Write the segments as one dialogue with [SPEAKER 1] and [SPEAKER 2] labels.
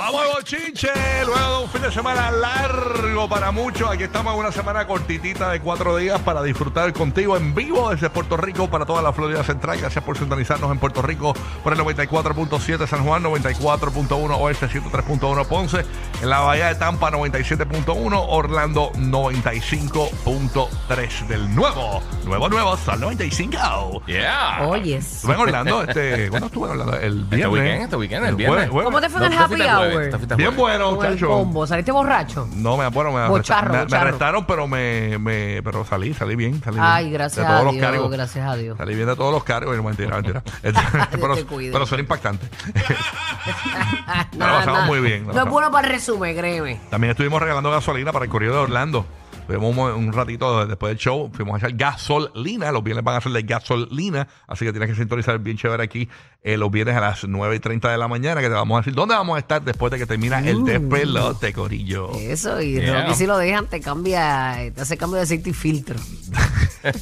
[SPEAKER 1] Vamos al bochinche, luego de un fin de semana largo para muchos. Aquí estamos en una semana cortitita de cuatro días para disfrutar contigo en vivo desde Puerto Rico para toda la Florida Central. Gracias por sintonizarnos en Puerto Rico por el 94.7 San Juan, 94.1 Oeste, 103.1 Ponce, en la Bahía de Tampa 97.1, Orlando 95.3 del nuevo, nuevo, nuevo Sol 95.
[SPEAKER 2] Yeah.
[SPEAKER 3] Oyes.
[SPEAKER 1] Estuve en Orlando, este, ¿cuándo estuve en Orlando? El
[SPEAKER 2] Este
[SPEAKER 1] viernes.
[SPEAKER 2] weekend, este weekend, el viernes.
[SPEAKER 3] ¿Cómo te fue en el happy hour?
[SPEAKER 1] Bien bueno,
[SPEAKER 3] Con el
[SPEAKER 1] muchacho.
[SPEAKER 3] combo. ¿Saliste borracho?
[SPEAKER 1] No, me bueno, me
[SPEAKER 3] Bocharro,
[SPEAKER 1] arrestaron, me, me
[SPEAKER 3] bocharro.
[SPEAKER 1] arrestaron, pero me, me pero salí, salí bien, salí
[SPEAKER 3] Ay,
[SPEAKER 1] bien.
[SPEAKER 3] gracias
[SPEAKER 1] de todos
[SPEAKER 3] a
[SPEAKER 1] los
[SPEAKER 3] Dios,
[SPEAKER 1] cargos.
[SPEAKER 3] gracias a Dios.
[SPEAKER 1] Salí bien de todos los cargos, no, mentira, mentira. Este, pero,
[SPEAKER 3] te cuide.
[SPEAKER 1] pero suena impactante.
[SPEAKER 3] Nada,
[SPEAKER 1] la pasamos
[SPEAKER 3] nada.
[SPEAKER 1] muy bien, la
[SPEAKER 3] No es
[SPEAKER 1] pasamos.
[SPEAKER 3] bueno para el resumen, créeme.
[SPEAKER 1] También estuvimos regalando gasolina para el corrido de Orlando. Tuvimos un, un ratito después del show, fuimos a echar gasolina. Los viernes van a ser de gasolina, así que tienes que sintonizar bien chévere aquí eh, los viernes a las 9 y 30 de la mañana, que te vamos a decir dónde vamos a estar después de que termina el despelote, Corillo.
[SPEAKER 3] Eso, y
[SPEAKER 2] Yeah.
[SPEAKER 3] Rocky si lo dejan, te cambia, te hace cambio de aceite y filtro.
[SPEAKER 1] No,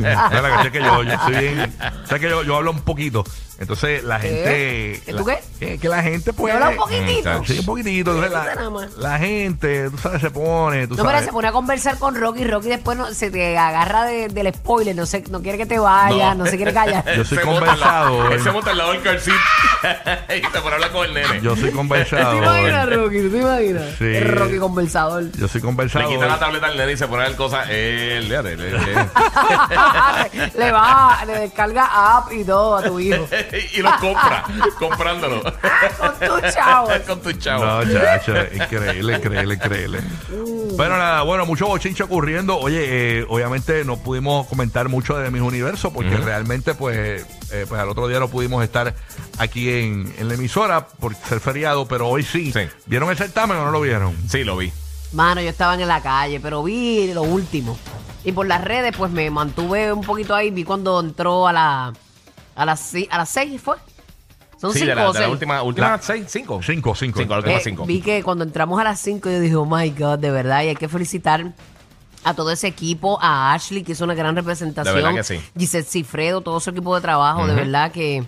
[SPEAKER 1] la cuestión es que yo, yo estoy bien. O sea que yo, yo hablo un poquito. Entonces la gente.
[SPEAKER 3] ¿Que
[SPEAKER 1] la-
[SPEAKER 3] tú qué?
[SPEAKER 1] Que, que la gente.
[SPEAKER 3] ¿Te habla un poquitito?
[SPEAKER 1] Sí, un poquitito. Entonces,
[SPEAKER 3] nada
[SPEAKER 1] la,
[SPEAKER 3] más.
[SPEAKER 1] la gente, tú sabes, se pone. Tú
[SPEAKER 3] No, pero
[SPEAKER 1] sabes.
[SPEAKER 3] se pone a conversar con Rocky. Rocky después no, se te agarra de- del spoiler. No, se, no quiere que te vayas, no, se quiere callar.
[SPEAKER 1] Yo soy
[SPEAKER 2] Se. Él al lado del car seat y se pone a hablar con el nene.
[SPEAKER 1] Yo soy
[SPEAKER 3] ¿Te imaginas,
[SPEAKER 1] conversador.
[SPEAKER 3] Rocky? ¿Tú te imaginas?
[SPEAKER 1] Sí.
[SPEAKER 3] El Rocky conversador.
[SPEAKER 1] Yo soy
[SPEAKER 2] Le
[SPEAKER 1] conversador.
[SPEAKER 2] quita la tableta al nene y se pone a ver cosas. Él, fíjate, le- le-
[SPEAKER 3] le va, le descarga app y todo a tu hijo.
[SPEAKER 2] y los compra, comprándolo.
[SPEAKER 3] Con tus chavos.
[SPEAKER 2] con tu chavo.
[SPEAKER 1] No, chacho, increíble, increíble, increíble. Pero nada, bueno, mucho bochinche ocurriendo. Oye, eh, obviamente no pudimos comentar mucho de mis universos porque realmente, pues, eh, pues al otro día no pudimos estar aquí en, en la emisora por ser feriado, pero hoy sí.
[SPEAKER 2] Sí.
[SPEAKER 1] ¿Vieron el certamen o no lo vieron?
[SPEAKER 2] Sí, lo vi.
[SPEAKER 3] Mano, yo estaba en la calle, pero vi lo último. Y por las redes, pues me mantuve un poquito ahí. Vi cuando entró a la a las a las seis, ¿fue? Son
[SPEAKER 2] Sí,
[SPEAKER 3] cinco
[SPEAKER 2] de la,
[SPEAKER 3] o
[SPEAKER 2] de la
[SPEAKER 3] seis.
[SPEAKER 2] última, última
[SPEAKER 1] La-
[SPEAKER 2] seis, cinco.
[SPEAKER 1] Cinco, cinco.
[SPEAKER 2] Cinco, la última
[SPEAKER 3] Eh,
[SPEAKER 2] cinco.
[SPEAKER 3] Vi que cuando entramos a las 5 yo dije, oh my God, de verdad, y hay que felicitar a todo ese equipo, a Ashley, que hizo una gran representación.
[SPEAKER 2] De verdad que sí.
[SPEAKER 3] Giselle Cifredo, todo su equipo de trabajo, de verdad que,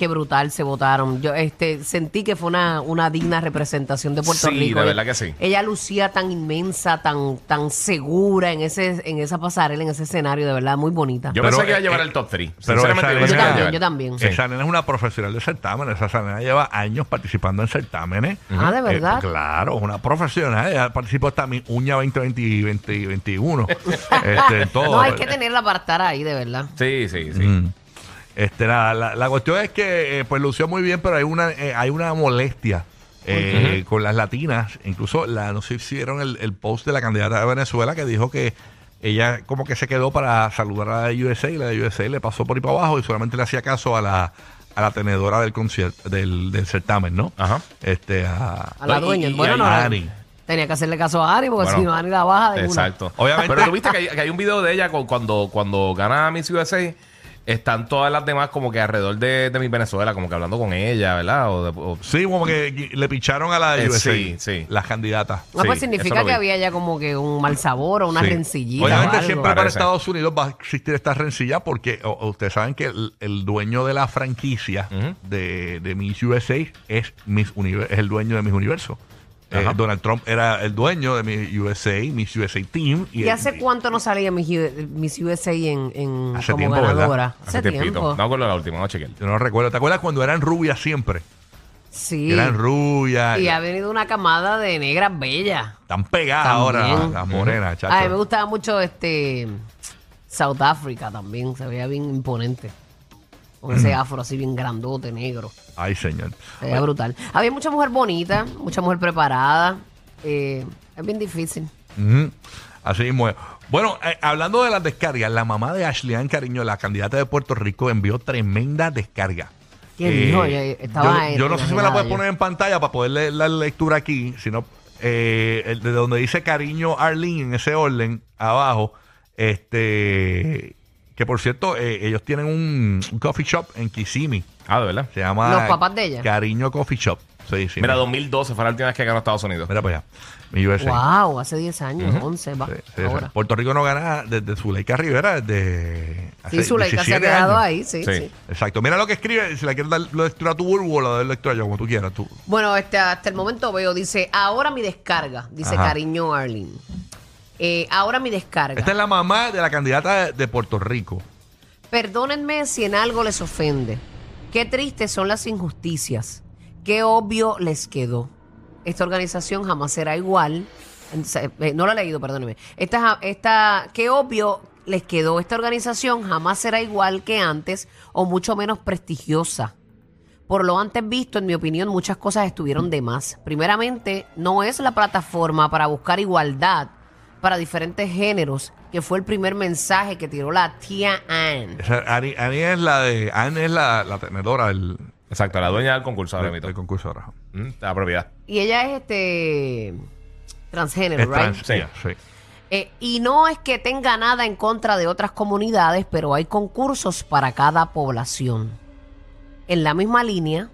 [SPEAKER 3] que brutal se votaron. Yo este sentí que fue una, una digna representación de Puerto
[SPEAKER 2] Sí,
[SPEAKER 3] Rico.
[SPEAKER 2] de verdad que sí.
[SPEAKER 3] Ella lucía tan inmensa, tan, tan segura en ese, en esa pasarela, en ese escenario, de verdad, muy bonita.
[SPEAKER 2] Yo
[SPEAKER 1] Pero,
[SPEAKER 2] pensé que iba a llevar
[SPEAKER 1] eh,
[SPEAKER 2] el top 3.
[SPEAKER 1] pero
[SPEAKER 2] Sinceramente,
[SPEAKER 1] esa
[SPEAKER 2] yo pensé que
[SPEAKER 3] nena-
[SPEAKER 2] iba a llevar.
[SPEAKER 3] yo también.
[SPEAKER 2] Sí.
[SPEAKER 1] Esa nena es una profesional de certámenes. Esa nena lleva años participando en certámenes.
[SPEAKER 3] Ah, ¿de verdad?
[SPEAKER 1] Eh, claro, es una profesional. Ella participó hasta mi uña 2020 y 2021. este, todo.
[SPEAKER 3] no, hay que tenerla para estar ahí, de verdad.
[SPEAKER 2] Sí, sí, sí.
[SPEAKER 1] Mm. Este, nada, la, la cuestión es que eh, pues lució muy bien, pero hay una, eh, hay una molestia eh, con las latinas. Incluso la, no sé si vieron el, el post de la candidata de Venezuela que dijo que ella como que se quedó para saludar a la de USA y la de USA le pasó por ahí para abajo y solamente le hacía caso a la, a la tenedora del concierto, del, del certamen, ¿no?
[SPEAKER 2] Ajá.
[SPEAKER 1] Este, a,
[SPEAKER 3] A la dueña.
[SPEAKER 2] y-
[SPEAKER 3] bueno,
[SPEAKER 2] y
[SPEAKER 3] no.
[SPEAKER 1] Ani.
[SPEAKER 3] Tenía que hacerle caso a Ari, porque
[SPEAKER 2] Bueno,
[SPEAKER 3] si no, Ani la baja de una.
[SPEAKER 2] Exacto.
[SPEAKER 1] Obviamente-
[SPEAKER 2] Pero tú viste que hay, que hay un video de ella cu- cuando, cuando gana Miss USA. Están todas las demás como que alrededor de, de Miss Venezuela, como que hablando con ella, ¿verdad? O de- o-
[SPEAKER 1] Sí, como que le picharon a la de
[SPEAKER 2] Eh,
[SPEAKER 1] USA,
[SPEAKER 2] sí, sí.
[SPEAKER 1] las candidatas.
[SPEAKER 3] No, pues
[SPEAKER 2] Sí, eso
[SPEAKER 3] significa
[SPEAKER 2] lo
[SPEAKER 3] que
[SPEAKER 2] vi.
[SPEAKER 3] había ya como que un mal sabor o una
[SPEAKER 1] Sí.
[SPEAKER 3] rencillita.
[SPEAKER 1] Obviamente
[SPEAKER 3] o algo.
[SPEAKER 1] siempre para
[SPEAKER 2] Parece.
[SPEAKER 1] Estados Unidos va a existir esta rencilla porque o- o ustedes saben que el, el dueño de la franquicia de, de Miss USA es, Miss Univer- es el dueño de Miss Universo. Eh. Donald Trump era el dueño de Miss USA, Miss USA Team.
[SPEAKER 3] ¿Y hace cuánto no salía Miss, USA en, en
[SPEAKER 1] Hace
[SPEAKER 3] como
[SPEAKER 1] tiempo,
[SPEAKER 3] ganadora?
[SPEAKER 1] ¿verdad?
[SPEAKER 2] hace tiempito. No me acuerdo la última, vamos a chequear.
[SPEAKER 1] Yo no recuerdo. ¿Te acuerdas cuando eran rubias siempre?
[SPEAKER 3] Sí.
[SPEAKER 1] Eran rubias.
[SPEAKER 3] Y ha venido una camada de negras bellas.
[SPEAKER 1] Están pegadas
[SPEAKER 3] También.
[SPEAKER 1] ahora las morenas, chacho.
[SPEAKER 3] A mí me gustaba mucho este South Africa también, se veía bien imponente. Con ese afro así bien grandote, negro.
[SPEAKER 1] Ay, señor.
[SPEAKER 3] Se veía brutal. Había mucha mujer bonita, mucha mujer preparada. Eh, es bien difícil.
[SPEAKER 1] Así mismo es. Bueno, eh, hablando de las descargas, la mamá de Ashley Ann Cariño, la candidata de Puerto Rico, envió tremenda descarga.
[SPEAKER 3] ¿Qué dijo? Ella estaba
[SPEAKER 1] yo, yo no sé si me la puedes poner en pantalla para poder leer la lectura aquí, sino eh, de donde dice cariño Arlene en ese orden abajo. Este que por cierto, eh, ellos tienen un, un coffee shop en Kissimmee.
[SPEAKER 2] Ah, de verdad.
[SPEAKER 1] Se llama
[SPEAKER 3] ¿Los papás de ella?
[SPEAKER 1] Cariño Coffee Shop. Sí, sí.
[SPEAKER 2] Mira, 2012 fue la última vez que ganó Estados Unidos.
[SPEAKER 1] Mira para allá. Mi USA.
[SPEAKER 3] Wow, hace 10 años, 11 va.
[SPEAKER 1] Sí, sí,
[SPEAKER 3] ahora.
[SPEAKER 1] sí. Puerto Rico no gana desde Zuleika Rivera desde hace
[SPEAKER 3] Sí, Zuleika se ha
[SPEAKER 1] 17
[SPEAKER 3] quedado
[SPEAKER 1] años.
[SPEAKER 3] ahí, sí,
[SPEAKER 2] Sí.
[SPEAKER 3] sí.
[SPEAKER 1] Exacto. Mira lo que escribe. Si la quieres dar lo lectura a tu burbu o lo de lectura yo, como tú quieras. Tú.
[SPEAKER 3] Bueno, este, hasta el momento veo, dice, ahora mi descarga, dice
[SPEAKER 1] Ajá.
[SPEAKER 3] Cariño Arlene. Eh, ahora mi descarga.
[SPEAKER 1] Esta es la mamá de la candidata de, de Puerto Rico.
[SPEAKER 3] Perdónenme si en algo les ofende. Qué tristes son las injusticias. Qué obvio les quedó. Esta organización jamás será igual. Eh, No la he leído, perdónenme. Esta, esta, qué obvio les quedó. Esta organización jamás será igual que antes o mucho menos prestigiosa. Por lo antes visto, en mi opinión, muchas cosas estuvieron de más. Primeramente, no es la plataforma para buscar igualdad para diferentes géneros, que fue el primer mensaje que tiró la tía Ann.
[SPEAKER 1] Esa, Ani, Ani es la de. Anne es la, la tenedora del,
[SPEAKER 2] Exacto, la dueña del concurso ahora
[SPEAKER 1] del-
[SPEAKER 2] mismo.
[SPEAKER 1] concurso ahora.
[SPEAKER 2] Mm, La propiedad.
[SPEAKER 3] Y ella es este transgénero,
[SPEAKER 1] Es
[SPEAKER 3] right?
[SPEAKER 1] trans,
[SPEAKER 2] Sí.
[SPEAKER 1] sí.
[SPEAKER 3] Eh, y no es que tenga nada en contra de otras comunidades, pero hay concursos para cada población. En la misma línea,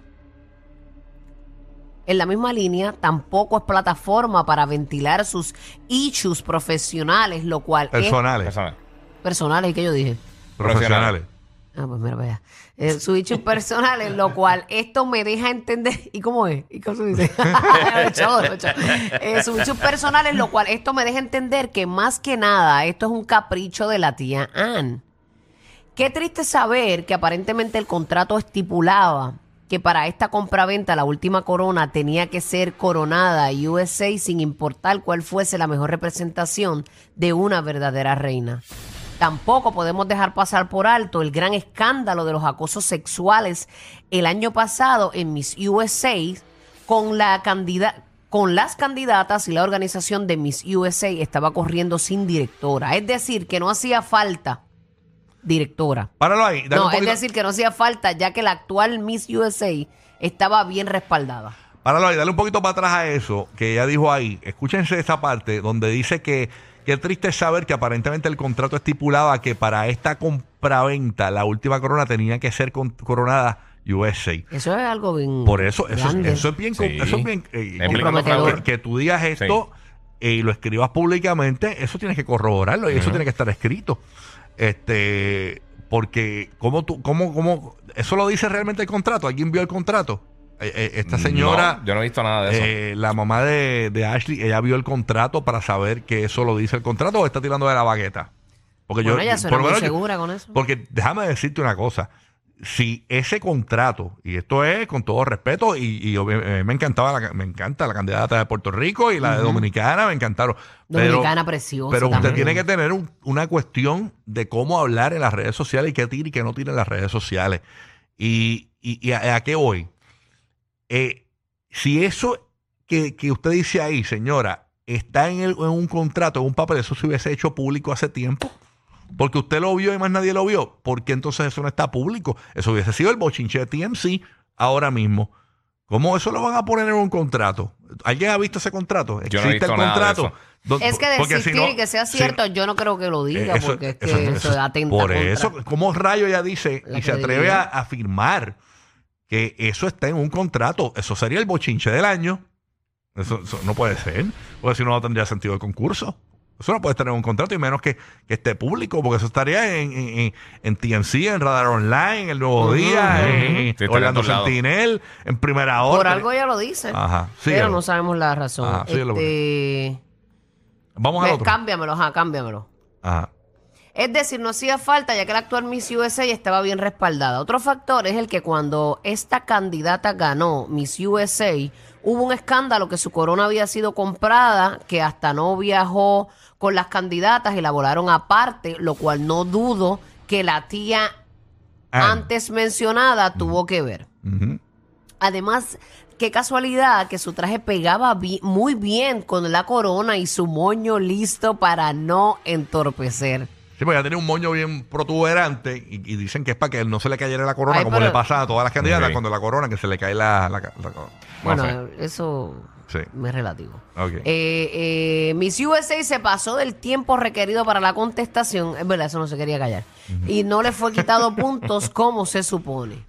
[SPEAKER 3] en la misma línea, tampoco es plataforma para ventilar sus issues profesionales, lo cual
[SPEAKER 1] Personales.
[SPEAKER 2] Persona.
[SPEAKER 3] es personales, ¿y qué yo dije?
[SPEAKER 1] Profesionales.
[SPEAKER 3] Ah, pues mira, vea. Eh, sus issues personales, lo cual esto me deja entender. ¿Y cómo es? ¿Y cómo se dice? Eh, sus issues personales, lo cual esto me deja entender que más que nada esto es un capricho de la tía Ann. Qué triste saber que aparentemente el contrato estipulaba que para esta compraventa la última corona tenía que ser coronada USA sin importar cuál fuese la mejor representación de una verdadera reina. Tampoco podemos dejar pasar por alto el gran escándalo de los acosos sexuales el año pasado en Miss USA con la con las candidatas y la organización de Miss USA estaba corriendo sin directora. Es decir, que no hacía falta directora.
[SPEAKER 1] Páralo ahí. dale
[SPEAKER 3] No,
[SPEAKER 1] un
[SPEAKER 3] es
[SPEAKER 1] poquito-
[SPEAKER 3] decir, que no hacía falta ya que la actual Miss USA estaba bien respaldada.
[SPEAKER 1] Páralo ahí, dale un poquito para atrás a eso que ella dijo ahí. Escúchense esa parte donde dice que qué triste es saber que aparentemente el contrato estipulaba que para esta compraventa la última corona tenía que ser con- coronada USA.
[SPEAKER 3] Eso es algo bien
[SPEAKER 1] Por eso, eso,
[SPEAKER 3] grande.
[SPEAKER 1] eso es bien,
[SPEAKER 2] Sí.
[SPEAKER 1] eso es bien eh,
[SPEAKER 3] comprometedor.
[SPEAKER 1] que, que tú digas esto eh, y lo escribas públicamente, eso tienes que corroborarlo y eso tiene que estar escrito. Este, porque cómo tú, cómo, cómo, eso lo dice realmente el contrato. ¿Alguien vio el contrato? Eh, eh, esta señora,
[SPEAKER 2] No, yo no he visto nada de eso.
[SPEAKER 1] eh, la mamá de, de Ashley, ella vio el contrato para saber que eso lo dice el contrato o está tirando de la bagueta. Porque
[SPEAKER 3] Bueno,
[SPEAKER 1] yo,
[SPEAKER 3] ella
[SPEAKER 1] por
[SPEAKER 3] suena
[SPEAKER 1] lo
[SPEAKER 3] muy
[SPEAKER 1] menos
[SPEAKER 3] segura con eso.
[SPEAKER 1] porque déjame decirte una cosa. Si ese contrato, y esto es con todo respeto, y, y eh, me encantaba la, me encanta la candidata de Puerto Rico y la de Dominicana, me encantaron. Pero-
[SPEAKER 3] Dominicana preciosa
[SPEAKER 1] Pero usted
[SPEAKER 3] también.
[SPEAKER 1] tiene que tener un- una cuestión de cómo hablar en las redes sociales y qué tira y qué no tira en las redes sociales. Y, y- y a, a qué voy. Eh, si eso que, que usted dice ahí, señora, está en, el- en un contrato, en un papel, eso se hubiese hecho público hace tiempo. Porque usted lo vio y más nadie lo vio. ¿Por qué entonces eso no está público? Eso hubiese sido el bochinche de TMC ahora mismo. ¿Cómo eso lo van a poner en un contrato? ¿Alguien ha visto ese contrato?
[SPEAKER 2] Yo no he visto nada de eso.
[SPEAKER 1] Do-
[SPEAKER 3] Es que de
[SPEAKER 1] porque si no-
[SPEAKER 3] y que sea
[SPEAKER 1] si-
[SPEAKER 3] cierto, yo no creo que lo diga,
[SPEAKER 1] eh, eso-
[SPEAKER 3] porque es que
[SPEAKER 1] eso-
[SPEAKER 3] eso,
[SPEAKER 1] eso-
[SPEAKER 3] atenta
[SPEAKER 1] Por
[SPEAKER 3] contra-
[SPEAKER 1] eso, ¿cómo rayo ella dice y se atreve a afirmar que eso está en un contrato? Eso sería el bochinche del año. Eso, eso no puede ser, porque si no, no tendría sentido el concurso. Eso no puede estar en un contrato y menos que, que esté público, porque eso estaría en, en, en- en TMC, en Radar Online, en El Nuevo Día,
[SPEAKER 3] ujú.
[SPEAKER 1] en,
[SPEAKER 2] Sí, estaría
[SPEAKER 1] Orlando
[SPEAKER 2] en todos lados.
[SPEAKER 1] Sentinel, en Primera Hora.
[SPEAKER 3] Por algo ella lo dice.
[SPEAKER 1] Ajá,
[SPEAKER 3] pero no sabemos la razón.
[SPEAKER 1] Ajá,
[SPEAKER 3] este,
[SPEAKER 1] Vamos al
[SPEAKER 3] ve,
[SPEAKER 1] otro.
[SPEAKER 3] cámbiamelo, ajá, cámbiamelo.
[SPEAKER 1] Ajá.
[SPEAKER 3] Es decir, no hacía falta ya que la actual Miss USA estaba bien respaldada. Otro factor es el que cuando esta candidata ganó Miss USA, hubo un escándalo que su corona había sido comprada, que hasta no viajó con las candidatas y la volaron aparte, lo cual no dudo que la tía
[SPEAKER 1] Ah.
[SPEAKER 3] antes mencionada tuvo que ver. Además, qué casualidad que su traje pegaba bi- muy bien con la corona y su moño listo para no entorpecer.
[SPEAKER 1] Sí, porque ella tenía un moño bien protuberante y, y dicen que es para que no se le cayera la corona,
[SPEAKER 3] Ay,
[SPEAKER 1] como
[SPEAKER 3] pero-
[SPEAKER 1] le pasa a todas las candidatas
[SPEAKER 2] Ok.
[SPEAKER 1] cuando la corona, que se le cae la... la, la-
[SPEAKER 3] Bueno,
[SPEAKER 2] sé.
[SPEAKER 3] eso
[SPEAKER 1] Sí.
[SPEAKER 3] me es relativo.
[SPEAKER 1] Ok.
[SPEAKER 3] Eh, eh, Miss USA se pasó del tiempo requerido para la contestación. Es verdad, eso no se quería callar. Y no le fue quitado puntos como se supone.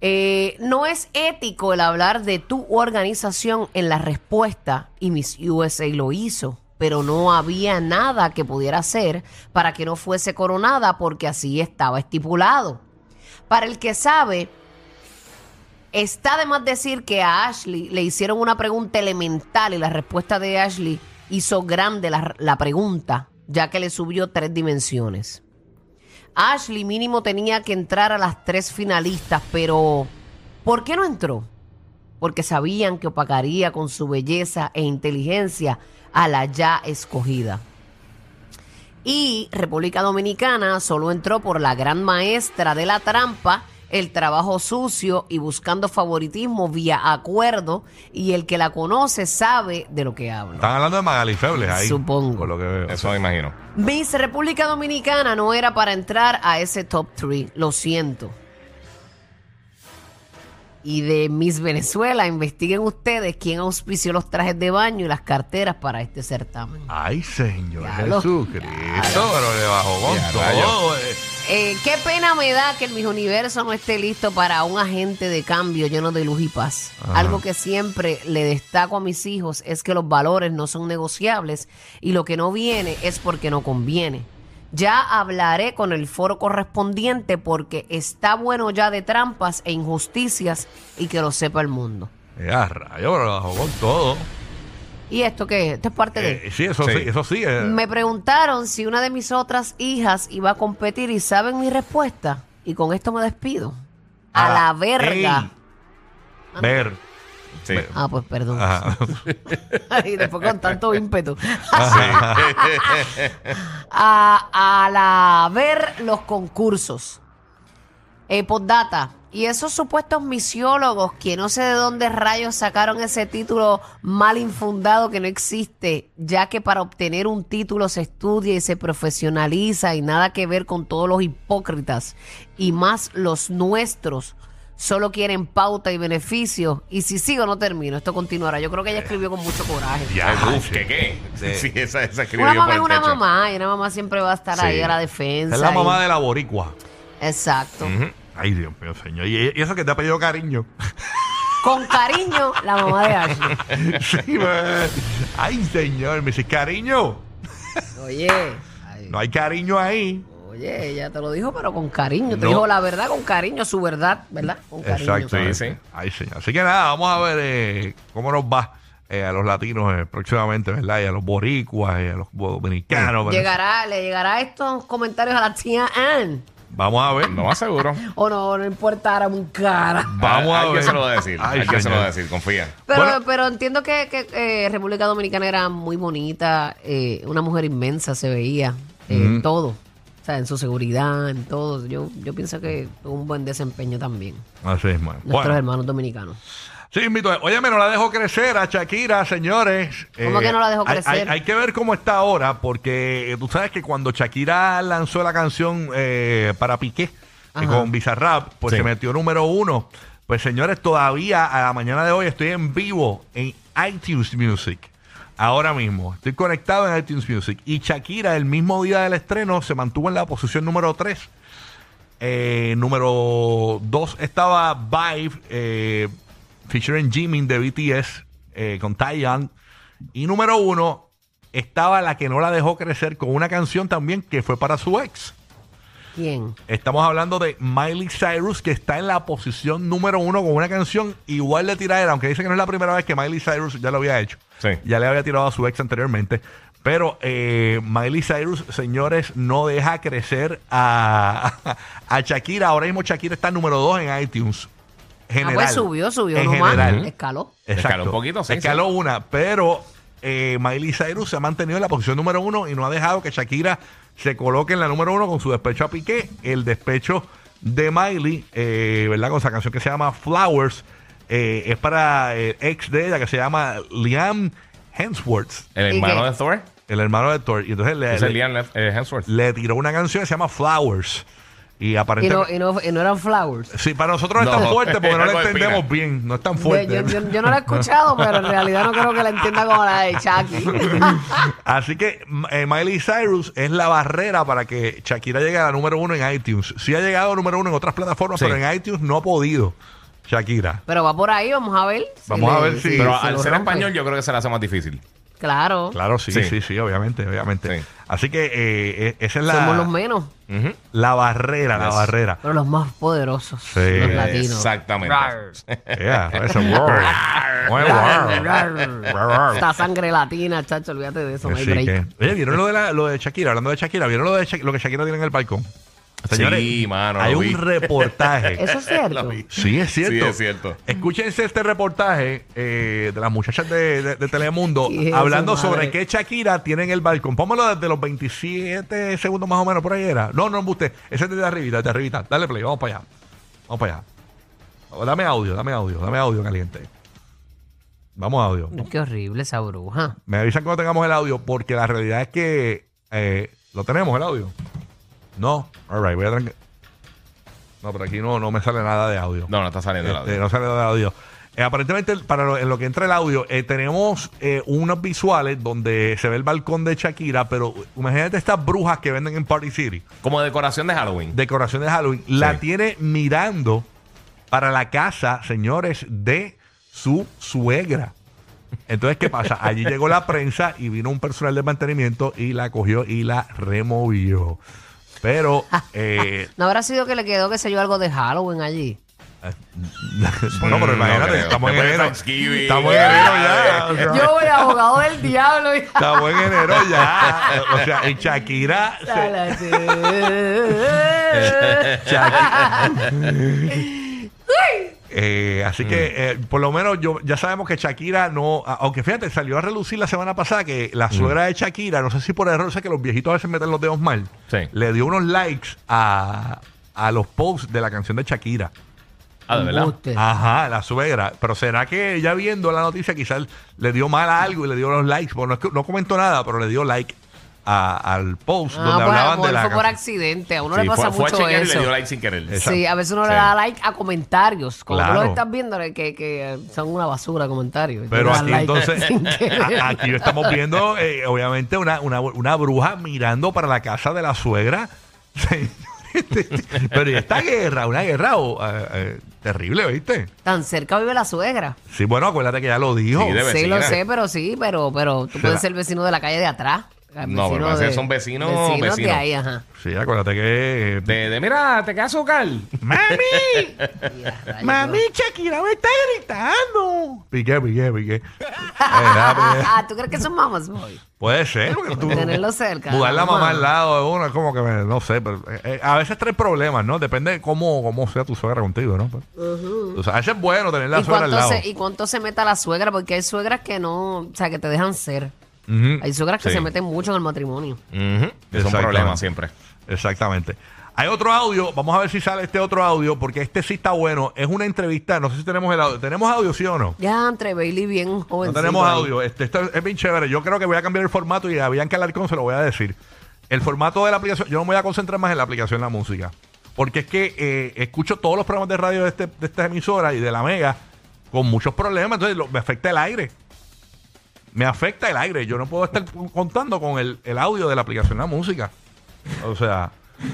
[SPEAKER 3] Eh, no no es ético el hablar de tu organización en la respuesta y Miss USA lo hizo, pero no había nada que pudiera hacer para que no fuese coronada porque así estaba estipulado. Para el que sabe, está de más decir que a Ashley le hicieron una pregunta elemental y la respuesta de Ashley hizo grande la, pregunta, ya que le subió tres dimensiones. Ashley mínimo tenía que entrar a las tres finalistas, pero ¿por qué no entró? Porque sabían que opacaría con su belleza e inteligencia a la ya escogida. Y República Dominicana solo entró por la gran maestra de la trampa, el trabajo sucio y buscando favoritismo vía acuerdo, y el que la conoce sabe de lo que habla.
[SPEAKER 1] Están hablando de Magali Febles ahí.
[SPEAKER 3] Supongo.
[SPEAKER 1] Por lo que veo.
[SPEAKER 2] Eso me imagino.
[SPEAKER 3] Miss República Dominicana no era para entrar a ese top 3, lo siento. Y de Miss Venezuela, investiguen ustedes quién auspició los trajes de baño y las carteras para este certamen.
[SPEAKER 1] Ay, Señor. Jesucristo, pero le bajó con
[SPEAKER 2] Ya,
[SPEAKER 1] todo.
[SPEAKER 2] rayos.
[SPEAKER 1] eh.
[SPEAKER 3] Eh, qué pena me da que el Miss Universo no esté listo para un agente de cambio lleno de luz y paz.
[SPEAKER 1] Ajá.
[SPEAKER 3] Algo que siempre le destaco a mis hijos es que los valores no son negociables y lo que no viene es porque no conviene. Ya hablaré con el foro correspondiente porque está bueno ya de trampas e injusticias y que lo sepa el mundo.
[SPEAKER 1] Ya, rayo, pero con todo.
[SPEAKER 3] ¿Y esto qué es? Esto es parte de...
[SPEAKER 1] Eh, sí, eso sí,
[SPEAKER 2] Sí.
[SPEAKER 1] eso sí. eh.
[SPEAKER 3] Me preguntaron si una de mis otras hijas iba a competir y saben mi respuesta. Y con esto me despido. A
[SPEAKER 1] Ah,
[SPEAKER 3] la verga.
[SPEAKER 1] ey. Ver.
[SPEAKER 2] Sí.
[SPEAKER 3] Ah, pues perdón.
[SPEAKER 1] Ajá.
[SPEAKER 3] y después con tanto ímpetu. a, a la ver los concursos. Eh, postdata. Y esos supuestos misiólogos que no sé de dónde rayos sacaron ese título mal infundado que no existe, ya que para obtener un título se estudia y se profesionaliza y nada que ver con todos los hipócritas y más los nuestros. Solo quieren pauta y beneficio. Y si sigo, no termino. Esto continuará. Yo creo que ella escribió con mucho coraje.
[SPEAKER 1] Ya,
[SPEAKER 2] uf. ¿qué qué?
[SPEAKER 1] Sí.
[SPEAKER 2] Esa, esa escribió
[SPEAKER 3] Una mamá
[SPEAKER 2] por
[SPEAKER 3] es
[SPEAKER 2] el
[SPEAKER 3] una
[SPEAKER 2] techo.
[SPEAKER 3] mamá y una mamá siempre va a estar ahí a la defensa.
[SPEAKER 1] Es la
[SPEAKER 3] y-
[SPEAKER 1] mamá de la boricua.
[SPEAKER 3] Exacto.
[SPEAKER 2] Ujú.
[SPEAKER 1] Ay, Dios mío, señor. Y, y eso que te ha pedido cariño.
[SPEAKER 3] Con cariño, la mamá de Ashley.
[SPEAKER 1] sí, man. Ay, señor, me dice cariño.
[SPEAKER 3] Oye, ay,
[SPEAKER 1] No hay cariño ahí.
[SPEAKER 3] Oye, ella te lo dijo, pero con cariño. Te dijo la verdad con cariño, su verdad, ¿verdad? Con cariño.
[SPEAKER 1] Exacto.
[SPEAKER 2] Sí, sí.
[SPEAKER 1] Ay, señor. Así que nada, vamos a ver eh, cómo nos va eh, a los latinos eh, próximamente, ¿verdad? Y a los boricuas, y a los dominicanos. ¿verdad?
[SPEAKER 3] Llegará, le llegará estos comentarios a la tía Ann.
[SPEAKER 1] Vamos a ver.
[SPEAKER 2] No más seguro.
[SPEAKER 3] O no, no importa, era muy cara.
[SPEAKER 1] Vamos a
[SPEAKER 2] Alguien
[SPEAKER 1] ver.
[SPEAKER 2] se lo va a decir.
[SPEAKER 1] Ay,
[SPEAKER 2] Alguien se lo va a decir, confía.
[SPEAKER 3] Pero,
[SPEAKER 1] Bueno.
[SPEAKER 3] pero entiendo que, que, eh, República Dominicana era muy bonita, eh, una mujer inmensa se veía, eh, todo. O sea, en su seguridad, en todo. Yo, yo pienso que tuvo un buen desempeño también.
[SPEAKER 1] Así es, man.
[SPEAKER 3] Nuestros
[SPEAKER 1] Bueno,
[SPEAKER 3] hermanos dominicanos.
[SPEAKER 1] sí, invito. Oye, no la dejo crecer a Shakira, señores. Eh,
[SPEAKER 3] ¿Cómo que no la dejó
[SPEAKER 1] hay-
[SPEAKER 3] crecer?
[SPEAKER 1] Hay, hay que ver cómo está ahora, porque eh, tú sabes que cuando Shakira lanzó la canción eh, para Piqué eh, con Bizarrap, pues
[SPEAKER 2] Sí.
[SPEAKER 1] se metió número uno. Pues señores, todavía a la mañana de hoy estoy en vivo en iTunes Music. Ahora mismo. Estoy conectado en iTunes Music. Y Shakira, el mismo día del estreno, se mantuvo en la posición número 3. Eh, número 2 estaba Vibe, eh, featuring Jimin de BTS, eh, con Taeyang. Y número 1 estaba la que no la dejó crecer con una canción también que fue para su ex.
[SPEAKER 3] ¿Quién?
[SPEAKER 1] Estamos hablando de Miley Cyrus, que está en la posición número uno con una canción igual de tiradera, aunque dice que no es la primera vez que Miley Cyrus ya lo había hecho.
[SPEAKER 2] Sí.
[SPEAKER 1] Ya le había tirado a su ex anteriormente. Pero eh, Miley Cyrus, señores, no deja crecer a, a Shakira. Ahora mismo Shakira está número dos en iTunes. General.
[SPEAKER 3] Ah, pues subió, subió
[SPEAKER 1] En
[SPEAKER 3] nomás.
[SPEAKER 1] general.
[SPEAKER 3] Escaló.
[SPEAKER 1] Exacto.
[SPEAKER 2] Escaló un poquito, sí,
[SPEAKER 1] Escaló una, pero eh, Miley Cyrus se ha mantenido en la posición número uno y no ha dejado que Shakira se coloque en la número uno con su despecho a Piqué. El despecho de Miley, eh, ¿verdad? Con esa canción que se llama Flowers, eh, es para el ex de ella que se llama Liam Hemsworth,
[SPEAKER 2] El
[SPEAKER 3] ¿Y
[SPEAKER 2] hermano de Thor.
[SPEAKER 1] el hermano de Thor. Y entonces le,
[SPEAKER 2] Es el
[SPEAKER 1] le,
[SPEAKER 2] Liam eh, Hemsworth.
[SPEAKER 1] le tiró una canción que se llama Flowers. Y
[SPEAKER 3] Y no,
[SPEAKER 1] aparentemente...
[SPEAKER 3] y, no, y no eran flowers.
[SPEAKER 1] Sí, para nosotros no es tan fuerte porque no la
[SPEAKER 2] de
[SPEAKER 1] entendemos
[SPEAKER 2] espina.
[SPEAKER 1] bien, no es tan fuerte.
[SPEAKER 3] yo- yo- yo no la he escuchado, pero en realidad no creo que la entienda como la de Chucky.
[SPEAKER 1] Así que eh, Miley Cyrus es la barrera para que Shakira llegue a la número uno en iTunes. Sí ha llegado a número uno en otras plataformas,
[SPEAKER 2] Sí.
[SPEAKER 1] pero en iTunes no ha podido. Shakira.
[SPEAKER 3] Pero va por ahí, vamos a ver.
[SPEAKER 1] Vamos a ver si-
[SPEAKER 2] Pero al ser
[SPEAKER 3] rompe.
[SPEAKER 2] español, yo creo que se le hace más difícil.
[SPEAKER 3] Claro.
[SPEAKER 1] Claro, sí, sí,
[SPEAKER 2] Sí.
[SPEAKER 1] sí, obviamente, obviamente.
[SPEAKER 2] Sí.
[SPEAKER 1] Así que eh, eh, esa es
[SPEAKER 3] Somos los
[SPEAKER 1] la,
[SPEAKER 3] menos,
[SPEAKER 2] Ujú.
[SPEAKER 1] la barrera, la
[SPEAKER 2] Yes.
[SPEAKER 1] barrera.
[SPEAKER 3] pero los más poderosos.
[SPEAKER 1] Sí.
[SPEAKER 3] Los latinos.
[SPEAKER 2] Exactamente.
[SPEAKER 1] Yeah, word. Buen word.
[SPEAKER 3] Esta sangre latina, chacho, olvídate de eso, no hay break.
[SPEAKER 1] que- Oye, ¿vieron lo de, la- lo de Shakira? Hablando de Shakira, ¿vieron lo, de Shak- lo que Shakira tiene en el balcón? Señores,
[SPEAKER 2] Sí, mano,
[SPEAKER 1] hay un reportaje.
[SPEAKER 3] Eso es cierto.
[SPEAKER 1] Sí, es cierto.
[SPEAKER 2] Sí, es cierto.
[SPEAKER 1] Escúchense este reportaje eh, de las muchachas de, de- de Telemundo
[SPEAKER 3] Sí,
[SPEAKER 1] hablando sobre qué Shakira tiene en el balcón. Póngalo desde los 27 segundos más o menos, por ahí era. No, no, usted. Ese es desde arribita, desde arribita. Dale play, vamos para allá. Vamos para allá. Dame audio, dame audio, dame audio caliente. Vamos a audio.
[SPEAKER 3] Qué horrible esa bruja.
[SPEAKER 1] Me avisan cuando tengamos el audio, porque la realidad es que eh, lo tenemos el audio. No, alright, voy a tranqui- No, pero aquí no, no me sale nada de audio.
[SPEAKER 2] No, no está saliendo el
[SPEAKER 1] Este,
[SPEAKER 2] audio.
[SPEAKER 1] no sale nada de audio. Eh, aparentemente, para lo, en lo que entra el audio, eh, tenemos eh, unos visuales donde se ve el balcón de Shakira, pero imagínate estas brujas que venden en Party City,
[SPEAKER 2] Como decoración de Halloween.
[SPEAKER 1] decoración de Halloween, la tiene mirando para la casa, señores, de su suegra. Entonces, ¿qué pasa? Allí llegó la prensa y vino un personal de mantenimiento y la cogió y la removió. Pero, eh,
[SPEAKER 3] ¿No habrá sido que le quedó, que sé yo, algo de Halloween allí?
[SPEAKER 1] bueno, pero
[SPEAKER 2] no
[SPEAKER 1] imagínate,
[SPEAKER 2] creo.
[SPEAKER 1] estamos en
[SPEAKER 2] Después de
[SPEAKER 1] enero.
[SPEAKER 2] Thanksgiving.
[SPEAKER 1] Estamos en enero ya. o sea,
[SPEAKER 3] Yo voy abogado del diablo. y-
[SPEAKER 1] Estamos en enero ya. O sea, y Shakira. se- Shakira- Eh, así que, eh, por lo menos, yo ya sabemos que Shakira no. Aunque fíjate, salió a relucir la semana pasada que la suegra de Shakira, no sé si por error, sé que los viejitos a veces meten los dedos mal,
[SPEAKER 2] Sí.
[SPEAKER 1] le dio unos likes a, a los posts de la canción de Shakira.
[SPEAKER 2] Ah, de verdad.
[SPEAKER 1] Ajá, la suegra. Pero será que ella viendo la noticia quizás le dio mal a algo y le dio los likes? Bueno, no, es que- no comentó nada, pero le dio like a- al post
[SPEAKER 3] Ah,
[SPEAKER 1] donde
[SPEAKER 3] pues a
[SPEAKER 1] hablaban de la
[SPEAKER 3] fue por accidente. A uno
[SPEAKER 2] Sí,
[SPEAKER 3] le pasa
[SPEAKER 2] fue, fue a
[SPEAKER 3] mucho
[SPEAKER 2] y
[SPEAKER 3] eso.
[SPEAKER 2] le dio like sin querer.
[SPEAKER 1] Exacto.
[SPEAKER 3] Sí, a veces uno le da like a comentarios. Como tú
[SPEAKER 1] Claro.
[SPEAKER 3] lo estás viendo, que, son una basura comentarios. Tú
[SPEAKER 1] Pero aquí
[SPEAKER 3] like
[SPEAKER 1] entonces, a- aquí estamos viendo, eh, obviamente, una, una, una bruja mirando para la casa de la suegra. Pero y esta guerra, una guerra oh, eh, eh, terrible, ¿viste?
[SPEAKER 3] Tan cerca vive la suegra.
[SPEAKER 1] Sí, bueno, acuérdate que ya lo dijo.
[SPEAKER 2] Sí,
[SPEAKER 3] Sí, lo sé, pero sí, pero, pero tú puedes ser vecino de la calle de atrás.
[SPEAKER 2] No, pero parece que son vecinos-
[SPEAKER 3] vecinos de ahí, ajá.
[SPEAKER 1] Sí, acuérdate que... eh,
[SPEAKER 2] De, de, mira, te queda azúcar.
[SPEAKER 1] ¡Mami! ¡Mami, Shakira me está gritando! Piqué, piqué, piqué. Eh.
[SPEAKER 3] Ah, ¿tú crees que son mamas boy?
[SPEAKER 1] Puede ser, porque tú...
[SPEAKER 3] Tenerlo cerca.
[SPEAKER 1] Mudar la
[SPEAKER 3] mamá.
[SPEAKER 1] al lado de uno es como que, me- no sé, pero eh, a veces trae problemas, ¿no? Depende de cómo, cómo sea tu suegra contigo, ¿no? Pues, o sea, a veces es bueno tener la
[SPEAKER 3] ¿Y
[SPEAKER 1] suegra al lado.
[SPEAKER 3] se, ¿Y cuánto se meta la suegra? Porque hay suegras que no, o sea, que te dejan ser. Hay suegras que
[SPEAKER 2] Sí.
[SPEAKER 3] se meten mucho en el matrimonio.
[SPEAKER 2] Ujú. Es un problema siempre.
[SPEAKER 1] Exactamente. Hay otro audio, vamos a ver si sale este otro audio, porque este sí está bueno. Es una entrevista, no sé si tenemos el audio. ¿Tenemos audio, sí o no?
[SPEAKER 3] Ya entre Bailey bien joven.
[SPEAKER 1] No tenemos audio. Este, esto es bien chévere. Yo creo que voy a cambiar el formato y a Bianca Alarcón se lo voy a decir. El formato de la aplicación, yo no me voy a concentrar más en la aplicación de la música. Porque es que eh, escucho todos los programas de radio de, este, de esta emisora y de la Mega con muchos problemas. Entonces lo- me afecta el aire. Me afecta el aire. Yo no puedo estar contando con el, el audio de la aplicación de la música. O sea,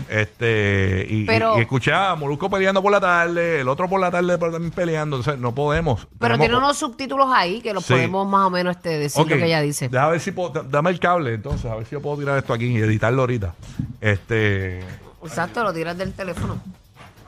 [SPEAKER 1] este. Y,
[SPEAKER 3] Pero-
[SPEAKER 1] y, y escuché a Molusco peleando por la tarde, el otro por la tarde también peleando. Entonces no podemos.
[SPEAKER 3] Pero tiene unos subtítulos ahí que los
[SPEAKER 1] Sí.
[SPEAKER 3] podemos más o menos este, decir lo que ella dice.
[SPEAKER 1] Deja ver si puedo, dame el cable entonces, a ver si yo puedo tirar esto aquí y editarlo ahorita. Este,
[SPEAKER 3] Exacto, lo tiras del teléfono.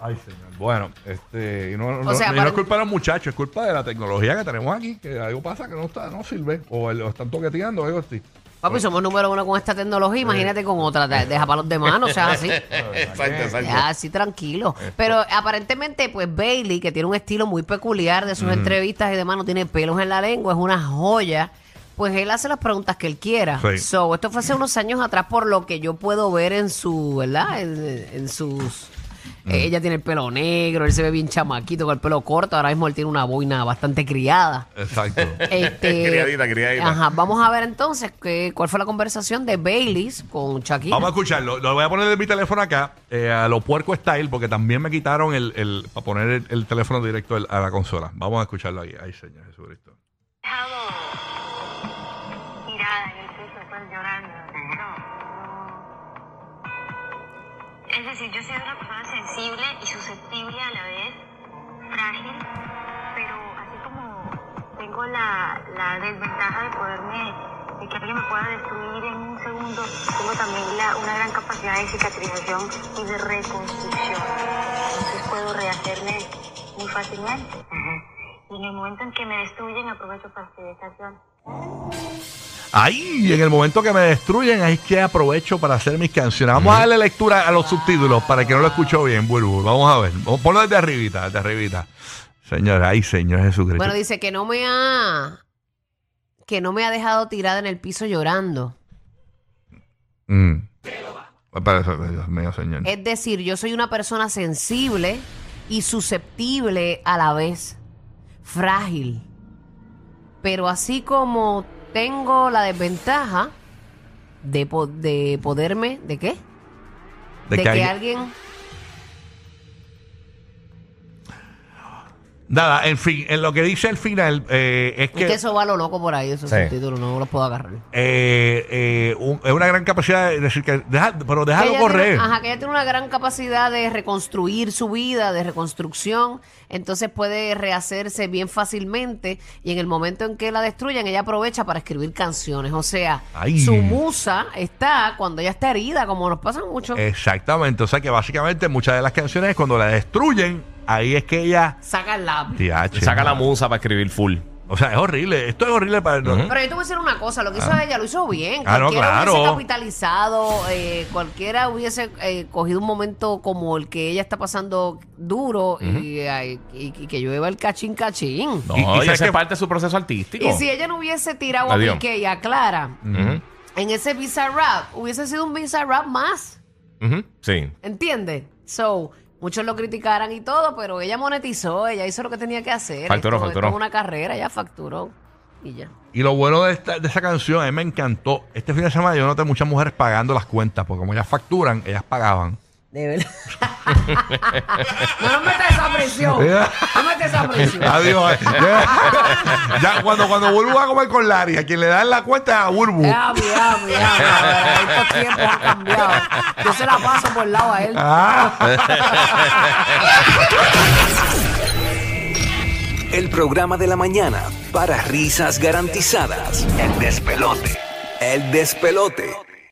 [SPEAKER 1] Ay señor. Bueno, este, y no, no-
[SPEAKER 3] O sea,
[SPEAKER 1] y no
[SPEAKER 3] para-
[SPEAKER 1] es culpa de los muchachos, es culpa de la tecnología que tenemos aquí, que algo pasa que no está, no sirve, o, el- o están toqueteando, algo así.
[SPEAKER 3] Papi, somos número uno con esta tecnología, imagínate con otra. de- Deja para los demás, o sea, así.
[SPEAKER 2] exacto, exacto.
[SPEAKER 3] Ya, así tranquilo. Pero aparentemente, pues Bailey, que tiene un estilo muy peculiar de sus entrevistas y demás, no tiene pelos en la lengua, es una joya. Pues él hace las preguntas que él quiera.
[SPEAKER 1] Sí.
[SPEAKER 3] So, esto fue hace unos años atrás, por lo que yo puedo ver en su, ¿verdad? En, en sus. Eh, Ella tiene el pelo negro, él se ve bien chamaquito con el pelo corto. Ahora mismo él tiene una boina bastante criada.
[SPEAKER 1] Exacto.
[SPEAKER 3] Este,
[SPEAKER 2] Criadita, criadita.
[SPEAKER 3] Ajá, vamos a ver entonces que, cuál fue la conversación de Baileys con Shakira.
[SPEAKER 1] Vamos a escucharlo. Lo voy a poner en mi teléfono acá, eh, a lo puerco style, porque también me quitaron el, el para poner el, el teléfono directo a la consola. Vamos a escucharlo ahí. Ay, señor Jesucristo.
[SPEAKER 4] en el piso, pues llorando. Decir, yo soy una persona sensible y susceptible a la vez, frágil. tengo la, la desventaja de poderme, de que alguien me pueda destruir en un segundo. Tengo también la- una gran capacidad de cicatrización y de reconstrucción. Entonces puedo rehacerme muy fácilmente. Y en el momento en que me destruyen, aprovecho para escribir canciones.
[SPEAKER 1] Ahí, en el momento que me destruyen, ahí es que aprovecho para hacer mis canciones. Vamos a darle lectura a los subtítulos para que no lo escuchó bien, Burbu. Vamos a ver. Ponlo desde arribita, desde arribita. Señor, ay, Señor Jesucristo.
[SPEAKER 3] Bueno, dice que no me ha que no me ha dejado tirada en el piso llorando.
[SPEAKER 1] Mm. Dios mío, Señor.
[SPEAKER 3] Es decir, yo soy una persona sensible y susceptible a la vez, frágil. Pero así como tengo la desventaja de, po- de poderme, ¿de qué?
[SPEAKER 1] De
[SPEAKER 3] De,
[SPEAKER 1] que
[SPEAKER 3] que,
[SPEAKER 1] alguien-
[SPEAKER 3] alguien...
[SPEAKER 1] Nada, en fin, en lo que dice el final eh, es
[SPEAKER 3] Es que
[SPEAKER 1] que
[SPEAKER 3] eso va a lo loco por ahí, esos
[SPEAKER 2] Sí.
[SPEAKER 3] subtítulos, no los puedo agarrar.
[SPEAKER 1] eh, eh, un- es una gran capacidad de decir que deja, pero
[SPEAKER 3] Que
[SPEAKER 1] déjalo correr.
[SPEAKER 3] Tiene, ajá, que ella tiene una gran capacidad de reconstruir su vida, de reconstrucción, entonces puede rehacerse bien fácilmente y en el momento en que la destruyan, ella aprovecha para escribir canciones. O sea,
[SPEAKER 1] Ay.
[SPEAKER 3] su musa está cuando ella está herida, como nos pasa mucho.
[SPEAKER 1] Exactamente, o sea que básicamente muchas de las canciones cuando la destruyen, ahí es que ella...
[SPEAKER 3] Saca el lápiz.
[SPEAKER 2] Saca la
[SPEAKER 1] mano.
[SPEAKER 2] musa para escribir full.
[SPEAKER 1] O sea, es horrible. Esto es horrible para...
[SPEAKER 2] Ujú.
[SPEAKER 3] Pero yo te voy a decir una cosa, lo que hizo ella lo hizo bien.
[SPEAKER 1] Ah, no,
[SPEAKER 3] Cualquiera
[SPEAKER 1] claro.
[SPEAKER 3] hubiese capitalizado, eh, cualquiera hubiese eh, cogido un momento como el que ella está pasando duro y, ay, y- y que llueva el cachín cachín.
[SPEAKER 2] No,
[SPEAKER 1] Y-
[SPEAKER 2] y,
[SPEAKER 1] que-
[SPEAKER 2] es parte de su proceso artístico.
[SPEAKER 3] Y si ella no hubiese tirado a
[SPEAKER 2] Adiós.
[SPEAKER 3] Piqué y a Clara
[SPEAKER 2] Ujú.
[SPEAKER 3] en ese Visa Rap, hubiese sido un Visa Rap más.
[SPEAKER 2] Ujú. Sí.
[SPEAKER 3] ¿Entiendes? So, muchos lo criticaran y todo, pero ella monetizó, ella hizo lo que tenía que hacer.
[SPEAKER 2] Facturó,
[SPEAKER 3] Esto-
[SPEAKER 2] facturó.
[SPEAKER 3] esto es una carrera, ella facturó y ya.
[SPEAKER 1] Y lo bueno de, esta, de esa canción, a mí me encantó. Este fin de semana yo noté muchas mujeres pagando las cuentas, porque como ellas facturan, ellas pagaban.
[SPEAKER 3] De verdad. no metas esa presión. No metas esa presión.
[SPEAKER 1] Adiós. ya, ya cuando, cuando Burbu va a comer con Larry, a quien le dan la cuenta es a Burbu.
[SPEAKER 3] Ya, ya, ya. Estos tiempos han cambiado. Yo se la paso por el lado a él.
[SPEAKER 1] Ah.
[SPEAKER 5] El programa de la mañana para risas garantizadas. El despelote. El despelote.